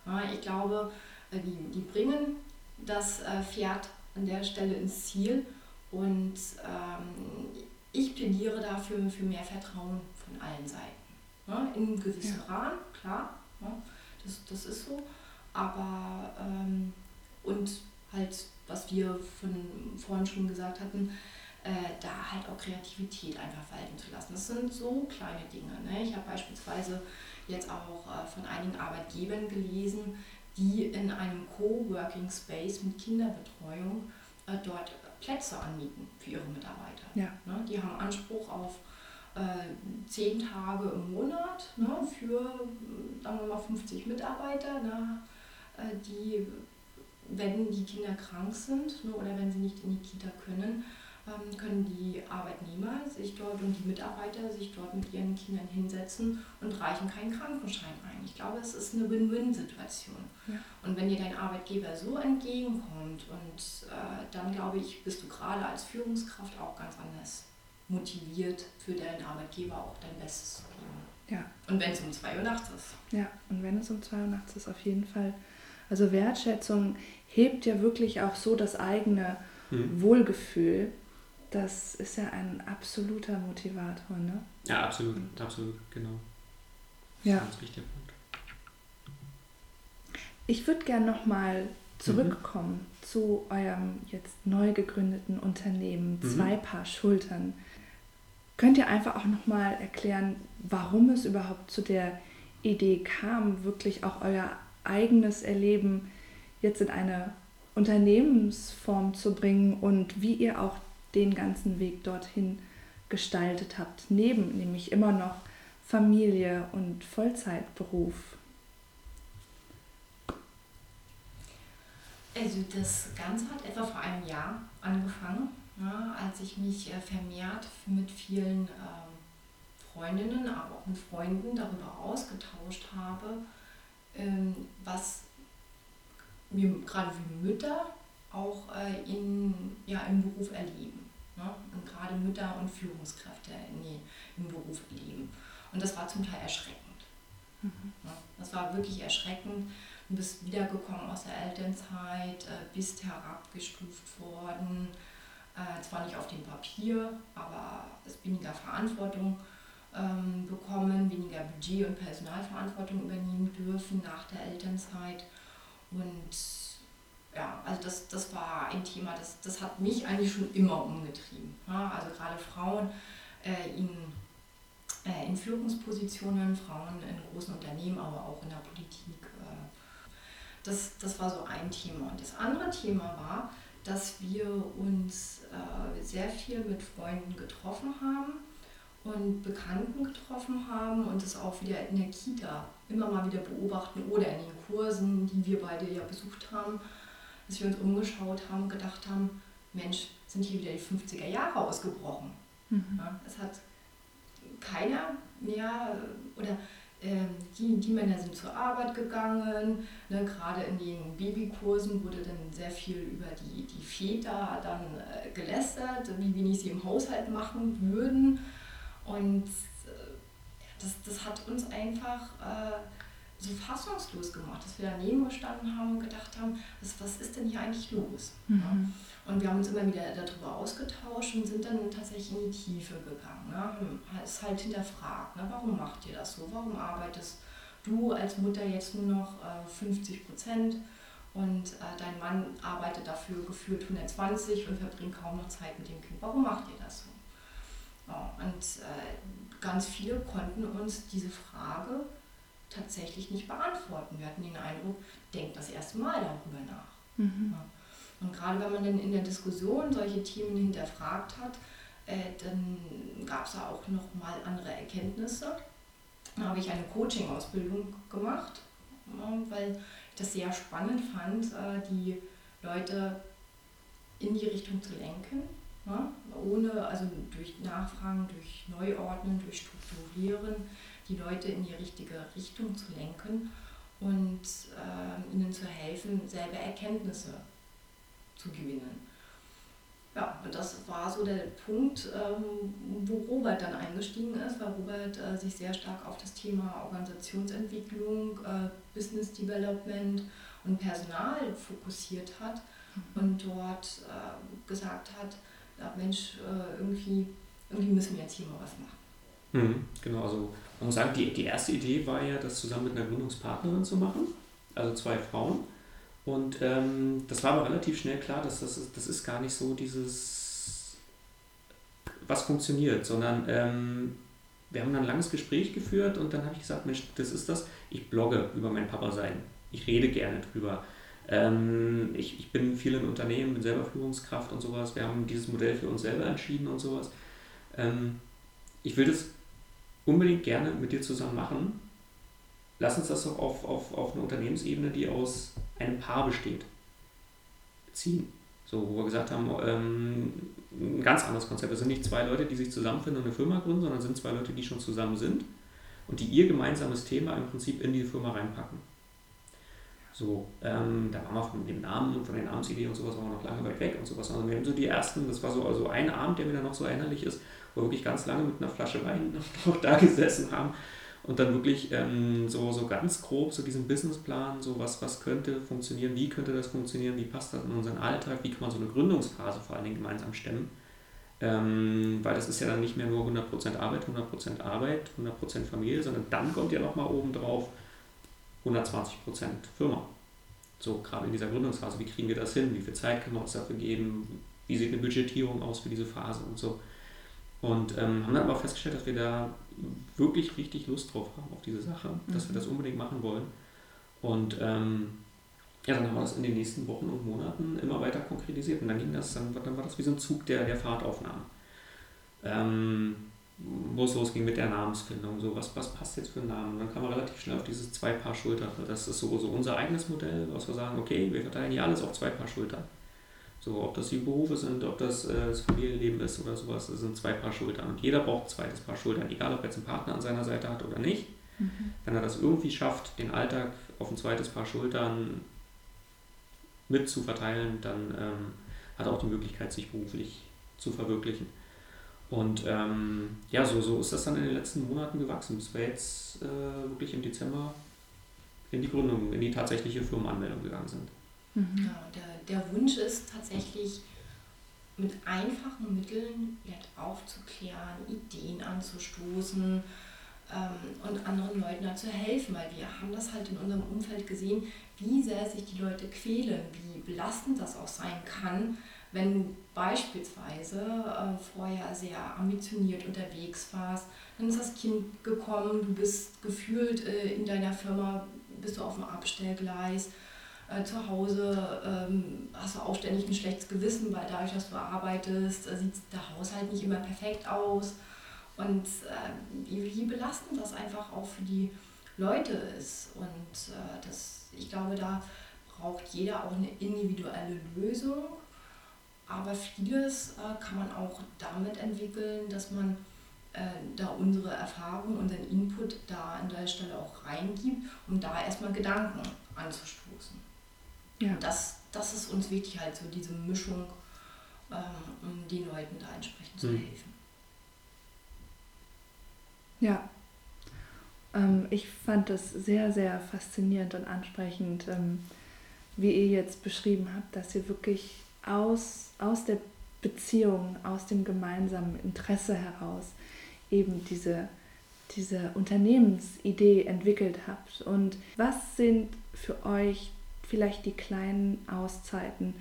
haben. Ja, ich glaube, äh, die, die bringen das äh, Pferd an der Stelle ins Ziel und ähm, ich plädiere dafür für mehr Vertrauen von allen Seiten. Ne? In gewissem ja. Rahmen, klar, ne? das, das ist so. Aber ähm, und halt, was wir von vorhin schon gesagt hatten, äh, da halt auch Kreativität einfach walten zu lassen. Das sind so kleine Dinge. Ne? Ich habe beispielsweise jetzt auch äh, von einigen Arbeitgebern gelesen, die in einem Coworking Space mit Kinderbetreuung äh, dort Plätze anmieten für ihre Mitarbeiter. Ja. Ne, die haben Anspruch auf äh, zehn Tage im Monat ne, für, sagen wir mal, 50 Mitarbeiter, ne, äh, die, wenn die Kinder krank sind ne, oder wenn sie nicht in die Kita können, können die Arbeitnehmer sich dort und die Mitarbeiter sich dort mit ihren Kindern hinsetzen und reichen keinen Krankenschein ein. Ich glaube, es ist eine Win-Win-Situation. Ja. Und wenn dir dein Arbeitgeber so entgegenkommt und äh, dann glaube ich, bist du gerade als Führungskraft auch ganz anders motiviert, für deinen Arbeitgeber auch dein Bestes zu geben. Ja. Und wenn es um 2 Uhr nachts ist. Ja, und wenn es um 2 Uhr nachts ist, auf jeden Fall. Also Wertschätzung hebt ja wirklich auch so das eigene hm. Wohlgefühl das ist ja ein absoluter Motivator, ne? Ja, absolut, absolut, genau. Das ja. Ganz wichtiger Punkt. Ich würde gerne nochmal zurückkommen mhm. zu eurem jetzt neu gegründeten Unternehmen, mhm. zwei Paar Schultern. Könnt ihr einfach auch nochmal erklären, warum es überhaupt zu der Idee kam, wirklich auch euer eigenes Erleben jetzt in eine Unternehmensform zu bringen und wie ihr auch den ganzen Weg dorthin gestaltet habt, neben nämlich immer noch Familie und Vollzeitberuf? Also das Ganze hat etwa vor einem Jahr angefangen, ja, als ich mich äh, vermehrt mit vielen ähm, Freundinnen, aber auch mit Freunden darüber ausgetauscht habe, ähm, was wir gerade wie Mütter auch äh, in, ja, im Beruf erleben. Ne? Und gerade Mütter und Führungskräfte nee, im Beruf erleben. Und das war zum Teil erschreckend. Mhm. Ne? Das war wirklich erschreckend. Du bist wiedergekommen aus der Elternzeit, äh, bist herabgestuft worden. Äh, zwar nicht auf dem Papier, aber hast weniger Verantwortung ähm, bekommen, weniger Budget und Personalverantwortung übernehmen dürfen nach der Elternzeit. Und ja, also das, das war ein Thema, das, das hat mich eigentlich schon immer umgetrieben. Ja, also gerade Frauen äh, in, äh, in Führungspositionen, Frauen in großen Unternehmen, aber auch in der Politik. Äh, das, das war so ein Thema. Und das andere Thema war, dass wir uns äh, sehr viel mit Freunden getroffen haben und Bekannten getroffen haben und das auch wieder in der Kita immer mal wieder beobachten oder in den Kursen, die wir beide ja besucht haben, dass wir uns umgeschaut haben und gedacht haben, Mensch, sind hier wieder die 50er Jahre ausgebrochen. Mhm. Ja, es hat keiner mehr oder äh, die, die Männer sind zur Arbeit gegangen. Ne, gerade in den Babykursen wurde dann sehr viel über die, die Väter dann äh, gelästert, wie wenig sie im Haushalt machen würden. Und äh, das, das hat uns einfach äh, so fassungslos gemacht, dass wir daneben gestanden haben und gedacht haben, was, was ist denn hier eigentlich los? Mhm. Ja? Und wir haben uns immer wieder darüber ausgetauscht und sind dann tatsächlich in die Tiefe gegangen. Ne? Es halt hinterfragt, ne? warum macht ihr das so? Warum arbeitest du als Mutter jetzt nur noch äh, 50 Prozent und äh, dein Mann arbeitet dafür gefühlt 120 und verbringt kaum noch Zeit mit dem Kind? Warum macht ihr das so? Ja, und äh, ganz viele konnten uns diese Frage tatsächlich nicht beantworten. Wir hatten den Eindruck, denkt das erste Mal darüber nach. Mhm. Ja. Und gerade wenn man dann in der Diskussion solche Themen hinterfragt hat, äh, dann gab es da auch noch mal andere Erkenntnisse. Da habe ich eine Coaching-Ausbildung gemacht, weil ich das sehr spannend fand, äh, die Leute in die Richtung zu lenken, ohne, also durch Nachfragen, durch Neuordnen, durch Strukturieren, die Leute in die richtige Richtung zu lenken und äh, ihnen zu helfen, selber Erkenntnisse zu gewinnen. Ja, und das war so der Punkt, ähm, wo Robert dann eingestiegen ist, weil Robert äh, sich sehr stark auf das Thema Organisationsentwicklung, äh, Business Development und Personal fokussiert hat mhm. und dort äh, gesagt hat, Mensch, irgendwie, irgendwie müssen wir jetzt hier mal was machen. Mhm, genau, also man muss sagen, die, die erste Idee war ja, das zusammen mit einer Gründungspartnerin zu machen, also zwei Frauen. Und ähm, das war aber relativ schnell klar, dass das, das ist gar nicht so dieses, was funktioniert, sondern ähm, wir haben dann ein langes Gespräch geführt und dann habe ich gesagt, Mensch, das ist das, ich blogge über mein Papa-Sein. Ich rede gerne drüber. Ähm, ich, ich bin viel in Unternehmen, bin selber Führungskraft und sowas. Wir haben dieses Modell für uns selber entschieden und sowas. Ähm, ich will das unbedingt gerne mit dir zusammen machen. Lass uns das doch auf, auf, auf eine Unternehmensebene, die aus einem Paar besteht, ziehen. So, wo wir gesagt haben, ähm, ein ganz anderes Konzept. Es sind nicht zwei Leute, die sich zusammenfinden und eine Firma gründen, sondern es sind zwei Leute, die schon zusammen sind und die ihr gemeinsames Thema im Prinzip in die Firma reinpacken. So, ähm, da waren wir von dem Namen und von der Namensidee und sowas waren wir noch lange weit weg und sowas. Also wir haben so die ersten, das war so also ein Abend, der mir dann noch so erinnerlich ist, wo wir wirklich ganz lange mit einer Flasche Wein noch da gesessen haben und dann wirklich ähm, so, so ganz grob so diesen Businessplan, so was, was könnte funktionieren, wie könnte das funktionieren, wie passt das in unseren Alltag, wie kann man so eine Gründungsphase vor allen Dingen gemeinsam stemmen. Ähm, weil das ist ja dann nicht mehr nur 100% Arbeit, 100% Arbeit, 100% Familie, sondern dann kommt ja nochmal oben drauf 120% Firma. So gerade in dieser Gründungsphase, wie kriegen wir das hin, wie viel Zeit können wir uns dafür geben, wie sieht eine Budgetierung aus für diese Phase und so. Und ähm, haben dann aber festgestellt, dass wir da wirklich richtig Lust drauf haben, auf diese Sache, dass mhm. wir das unbedingt machen wollen. Und ähm, ja, dann haben wir das in den nächsten Wochen und Monaten immer weiter konkretisiert. Und dann ging das, dann, dann war das wie so ein Zug der, der Fahrtaufnahme. Ähm, wo es losging mit der Namensfindung, so was, was passt jetzt für einen Namen. Und dann kam man relativ schnell auf dieses zwei Paar Schultern. Das ist so, so unser eigenes Modell, was wir sagen, okay, wir verteilen hier alles auf zwei Paar Schultern. So, ob das die Berufe sind, ob das äh, das Familienleben ist oder sowas, das sind zwei Paar Schultern. Und jeder braucht ein zweites Paar Schultern, egal ob er jetzt einen Partner an seiner Seite hat oder nicht. Mhm. Wenn er das irgendwie schafft, den Alltag auf ein zweites Paar Schultern mit zu verteilen, dann ähm, hat er auch die Möglichkeit, sich beruflich zu verwirklichen. Und ähm, ja, so, so ist das dann in den letzten Monaten gewachsen, bis wir jetzt äh, wirklich im Dezember in die Gründung, in die tatsächliche Firmenanmeldung gegangen sind. Mhm. Ja, der, der Wunsch ist tatsächlich, mit einfachen Mitteln aufzuklären, Ideen anzustoßen ähm, und anderen Leuten da zu helfen, weil wir haben das halt in unserem Umfeld gesehen, wie sehr sich die Leute quälen, wie belastend das auch sein kann, wenn du beispielsweise äh, vorher sehr ambitioniert unterwegs warst, dann ist das Kind gekommen, du bist gefühlt äh, in deiner Firma, bist du auf dem Abstellgleis, äh, zu Hause ähm, hast du auch ständig ein schlechtes Gewissen, weil dadurch, dass du arbeitest, äh, sieht der Haushalt nicht immer perfekt aus. und äh, wie, belastend das einfach auch für die Leute ist. Und äh, das, ich glaube, da braucht jeder auch eine individuelle Lösung. Aber vieles äh, kann man auch damit entwickeln, dass man da unsere Erfahrung, unseren Input da an der Stelle auch reingibt, um da erstmal Gedanken anzustoßen. Ja. Und das, das ist uns wichtig, halt so diese Mischung, ähm, um den Leuten da entsprechend mhm. zu helfen. Ja, ähm, ich fand das sehr, sehr faszinierend und ansprechend, ähm, wie ihr jetzt beschrieben habt, dass ihr wirklich aus, aus der Beziehung, aus dem gemeinsamen Interesse heraus eben diese, diese Unternehmensidee entwickelt habt. Und was sind für euch vielleicht die kleinen Auszeiten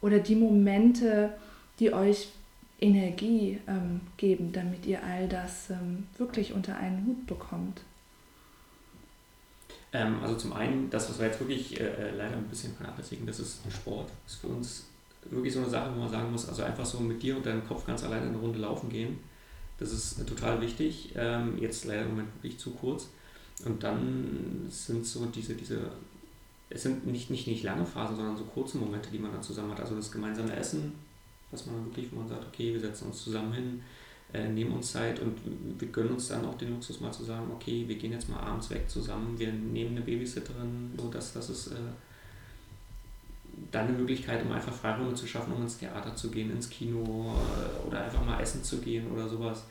oder die Momente, die euch Energie ähm, geben, damit ihr all das ähm, wirklich unter einen Hut bekommt? Ähm, also zum einen, das, was wir jetzt wirklich äh, äh, leider ein bisschen vernachlässigen, das ist Sport. Das ist für uns wirklich so eine Sache, wo man sagen muss, also einfach so mit dir und deinem Kopf ganz alleine eine Runde laufen gehen, das ist äh, total wichtig. Ähm, jetzt leider im Moment wirklich zu kurz. Und dann sind so diese, diese es sind nicht, nicht, nicht lange Phasen, sondern so kurze Momente, die man dann zusammen hat. Also das gemeinsame Essen, was man wirklich, wo man sagt, okay, wir setzen uns zusammen hin, äh, nehmen uns Zeit und wir gönnen uns dann auch den Luxus mal zu sagen, okay, wir gehen jetzt mal abends weg zusammen, wir nehmen eine Babysitterin, so dass das ist äh, dann eine Möglichkeit, um einfach Freiräume zu schaffen, um ins Theater zu gehen, ins Kino äh, oder einfach mal essen zu gehen oder sowas.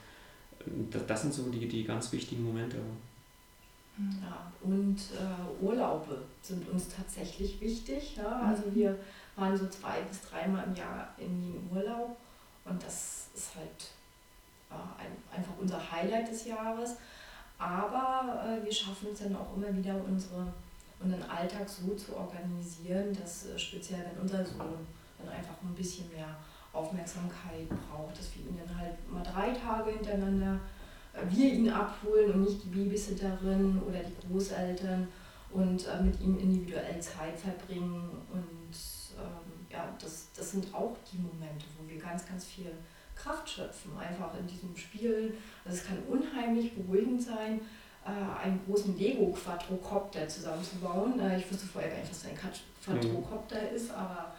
Das, das sind so die, die ganz wichtigen Momente. Ja, und äh, Urlaube sind uns tatsächlich wichtig. Ja? Also mhm. wir waren so zwei bis dreimal im Jahr in Urlaub und das ist halt äh, ein, einfach unser Highlight des Jahres. Aber äh, wir schaffen es dann auch immer wieder, unsere, unseren Alltag so zu organisieren, dass äh, speziell wenn unser Sohn dann einfach ein bisschen mehr Aufmerksamkeit braucht, dass wir ihn dann halt mal drei Tage hintereinander wir ihn abholen und nicht die Babysitterin oder die Großeltern und äh, mit ihm individuell Zeit verbringen. Und ähm, ja, das, das sind auch die Momente, wo wir ganz, ganz viel Kraft schöpfen, einfach in diesem Spielen. Also es kann unheimlich beruhigend sein, äh, einen großen Lego-Quadrocopter zusammenzubauen. Äh, ich wusste vorher gar nicht, was ein Quadrocopter mhm. ist, aber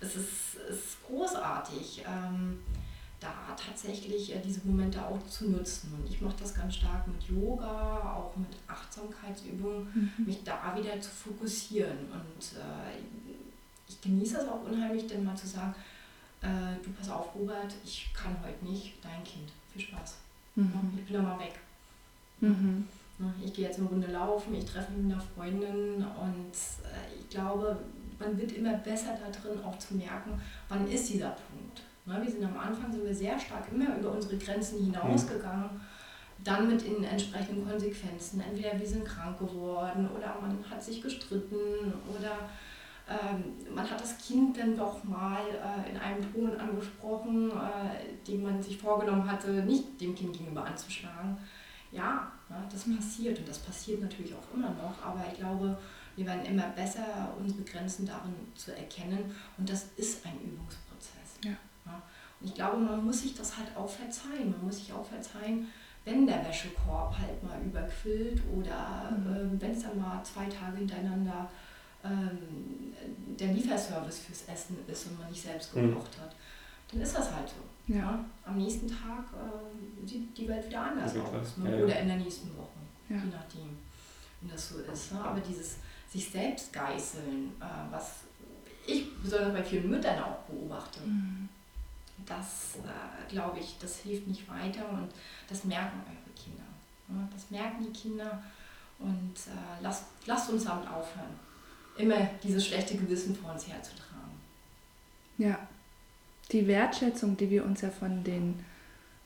es ist, ist großartig. Ähm, da tatsächlich äh, diese Momente auch zu nutzen. Und ich mache das ganz stark mit Yoga, auch mit Achtsamkeitsübungen, mhm. mich da wieder zu fokussieren. Und äh, ich genieße es auch unheimlich, dann mal zu sagen, äh, du pass auf, Robert, ich kann heute nicht, dein Kind. Viel Spaß. Mhm. Ich bin da mal weg. Mhm. Ich gehe jetzt eine Runde laufen, ich treffe mich mit einer Freundin und äh, ich glaube, man wird immer besser da drin, auch zu merken, wann ist dieser Punkt. Ne, wir sind am Anfang sind wir sehr stark immer über unsere Grenzen hinausgegangen, dann mit den entsprechenden Konsequenzen. Entweder wir sind krank geworden oder man hat sich gestritten oder ähm, man hat das Kind dann doch mal äh, in einem Ton angesprochen, äh, den man sich vorgenommen hatte, nicht dem Kind gegenüber anzuschlagen. Ja, ne, das passiert und das passiert natürlich auch immer noch, aber ich glaube, wir werden immer besser, unsere Grenzen darin zu erkennen und das ist ein Übungsprozess. Und ich glaube, man muss sich das halt auch verzeihen. Man muss sich auch verzeihen, wenn der Wäschekorb halt mal überquillt oder mhm. ähm, wenn es dann mal zwei Tage hintereinander ähm, der Lieferservice fürs Essen ist und man nicht selbst mhm. gekocht mhm. hat. Dann ist das halt so. Ja. ja? Am nächsten Tag äh, sieht die Welt wieder anders aus. Ne? Ja, Oder in der nächsten Woche, je nachdem, wie das so ist. Ne? Aber dieses sich selbst geißeln, äh, was ich besonders bei vielen Müttern auch beobachte. Mhm das äh, glaube ich, das hilft nicht weiter und das merken eure Kinder. Ja, das merken die Kinder und äh, lasst, lasst uns damit aufhören, immer dieses schlechte Gewissen vor uns herzutragen. Ja, die Wertschätzung, die wir uns ja von den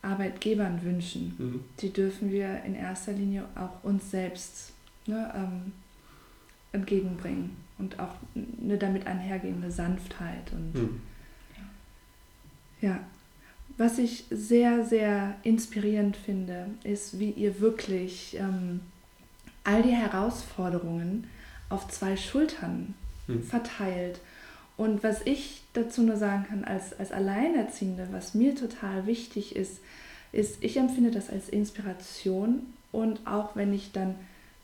Arbeitgebern wünschen, mhm. die dürfen wir in erster Linie auch uns selbst ne, ähm, entgegenbringen und auch eine damit einhergehende Sanftheit und mhm ja, was ich sehr, sehr inspirierend finde, ist, wie ihr wirklich ähm, all die Herausforderungen auf zwei Schultern hm. verteilt. Und was ich dazu nur sagen kann, als, als Alleinerziehende, was mir total wichtig ist, ist, ich empfinde das als Inspiration und auch wenn ich dann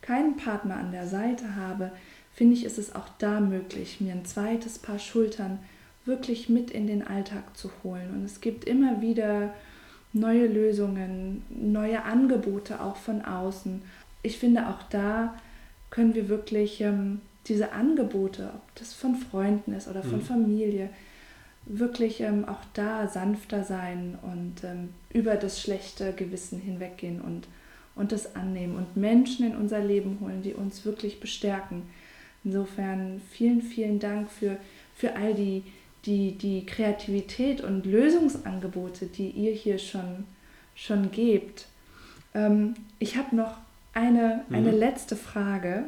keinen Partner an der Seite habe, finde ich, ist es auch da möglich, mir ein zweites Paar Schultern wirklich mit in den Alltag zu holen. Und es gibt immer wieder neue Lösungen, neue Angebote auch von außen. Ich finde, auch da können wir wirklich ähm, diese Angebote, ob das von Freunden ist oder von mhm. Familie, wirklich ähm, auch da sanfter sein und ähm, über das schlechte Gewissen hinweggehen und, und das annehmen und Menschen in unser Leben holen, die uns wirklich bestärken. Insofern vielen, vielen Dank für, für all die, die, die Kreativität und Lösungsangebote, die ihr hier schon, schon gebt. Ähm, ich habe noch eine, eine mhm. letzte Frage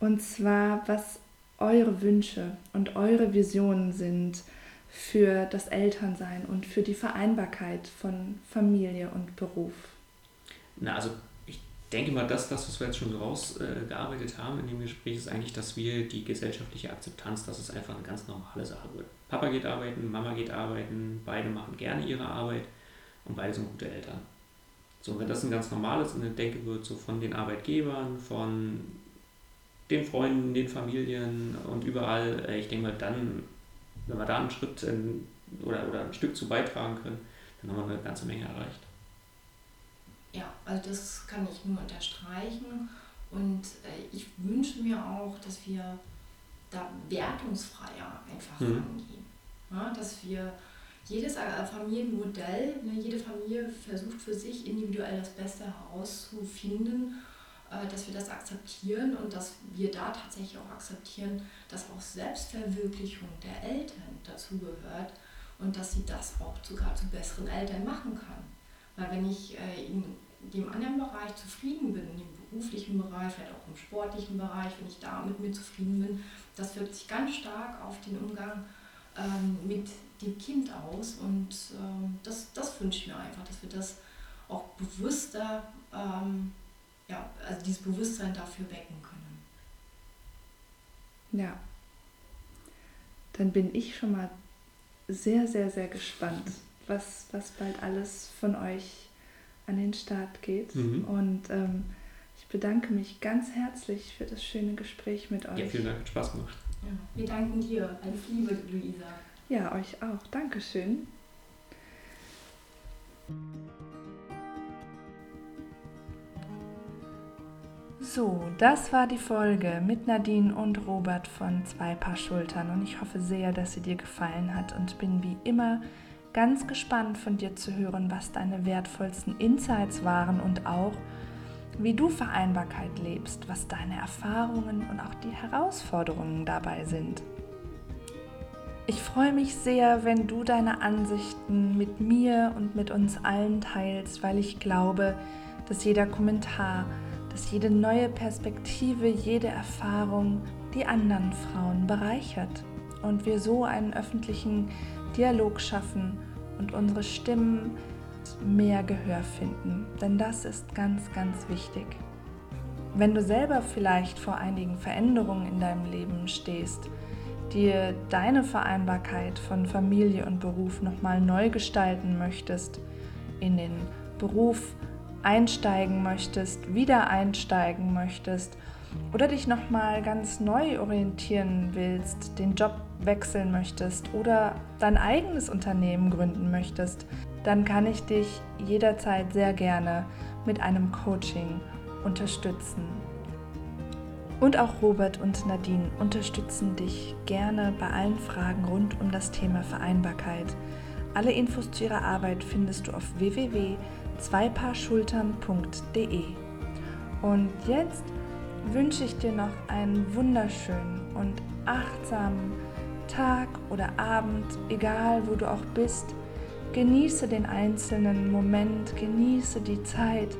und zwar, was eure Wünsche und eure Visionen sind für das Elternsein und für die Vereinbarkeit von Familie und Beruf. Na, also denke mal, dass das, was wir jetzt schon so rausgearbeitet äh, haben in dem Gespräch, ist eigentlich, dass wir die gesellschaftliche Akzeptanz, dass es einfach eine ganz normale Sache wird. Papa geht arbeiten, Mama geht arbeiten, beide machen gerne ihre Arbeit und beide sind gute Eltern. So, wenn das ein ganz normales in der Denke wird, so von den Arbeitgebern, von den Freunden, den Familien und überall, äh, ich denke mal, dann, wenn wir da einen Schritt in, oder, oder ein Stück zu beitragen können, dann haben wir eine ganze Menge erreicht. Ja, also das kann ich nur unterstreichen und äh, ich wünsche mir auch, dass wir da wertungsfreier einfach mhm. rangehen. Ja, dass wir jedes äh, Familienmodell, ne, jede Familie versucht für sich individuell das Beste herauszufinden äh, dass wir das akzeptieren und dass wir da tatsächlich auch akzeptieren, dass auch Selbstverwirklichung der Eltern dazugehört und dass sie das auch sogar zu besseren Eltern machen kann. Weil wenn ich äh, in dem anderen Bereich zufrieden bin, in dem beruflichen Bereich, vielleicht auch im sportlichen Bereich, wenn ich da mit mir zufrieden bin, das wirkt sich ganz stark auf den Umgang ähm, mit dem Kind aus und ähm, das, das wünsche ich mir einfach, dass wir das auch bewusster ähm, ja, also dieses Bewusstsein dafür wecken können. Ja. Dann bin ich schon mal sehr, sehr, sehr gespannt, was, was bald alles von euch an den Start geht. Mhm. Und ähm, ich bedanke mich ganz herzlich für das schöne Gespräch mit euch. Ja, vielen Dank, hat Spaß gemacht. Ja, wir danken dir. Alles Liebe, Luisa. Ja, euch auch. Dankeschön. So, das war die Folge mit Nadine und Robert von Zwei Paar Schultern und ich hoffe sehr, dass sie dir gefallen hat und bin wie immer ganz gespannt von dir zu hören, was deine wertvollsten Insights waren und auch, wie du Vereinbarkeit lebst, was deine Erfahrungen und auch die Herausforderungen dabei sind. Ich freue mich sehr, wenn du deine Ansichten mit mir und mit uns allen teilst, weil ich glaube, dass jeder Kommentar dass jede neue Perspektive, jede Erfahrung die anderen Frauen bereichert und wir so einen öffentlichen Dialog schaffen und unsere Stimmen mehr Gehör finden. Denn das ist ganz, ganz wichtig. Wenn du selber vielleicht vor einigen Veränderungen in deinem Leben stehst, dir deine Vereinbarkeit von Familie und Beruf nochmal neu gestalten möchtest, in den Beruf einsteigen möchtest, wieder einsteigen möchtest oder dich nochmal ganz neu orientieren willst, den Job wechseln möchtest oder dein eigenes Unternehmen gründen möchtest, dann kann ich dich jederzeit sehr gerne mit einem Coaching unterstützen. Und auch Robert und Nadine unterstützen dich gerne bei allen Fragen rund um das Thema Vereinbarkeit. Alle Infos zu ihrer Arbeit findest du auf www zweipaarschultern.de. Und jetzt wünsche ich dir noch einen wunderschönen und achtsamen Tag oder Abend, egal wo du auch bist. Genieße den einzelnen Moment, genieße die Zeit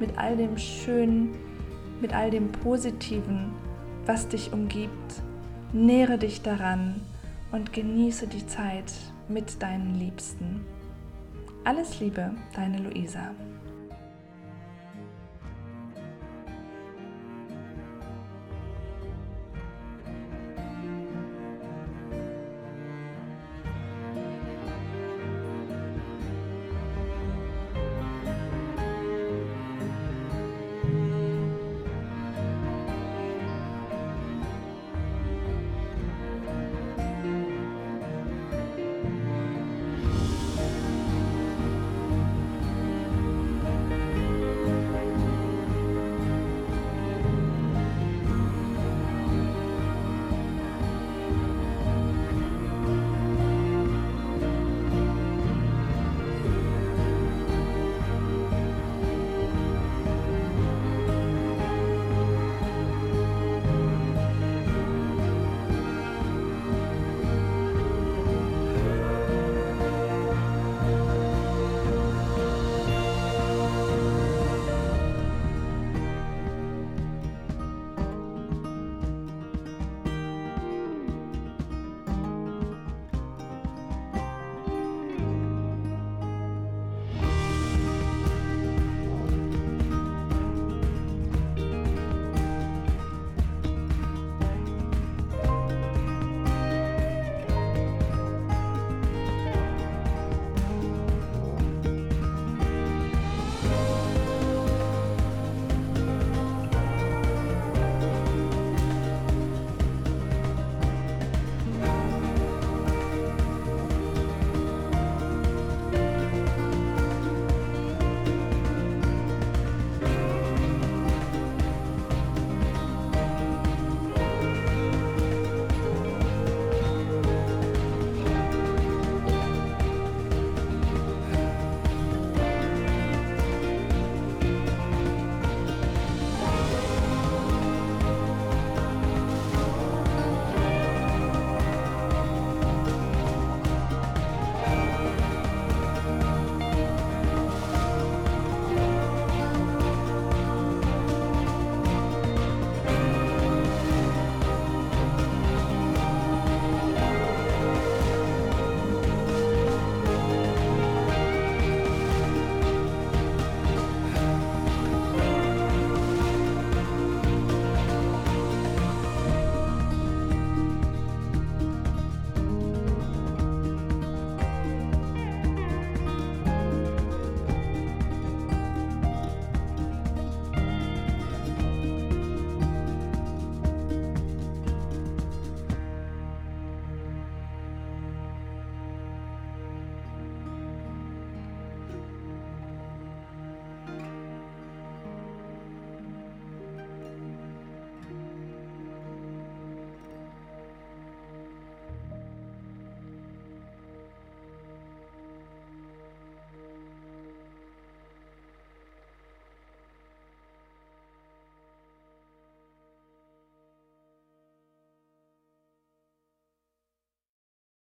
mit all dem Schönen, mit all dem Positiven, was dich umgibt. Nähre dich daran und genieße die Zeit mit deinen Liebsten. Alles Liebe, deine Luisa.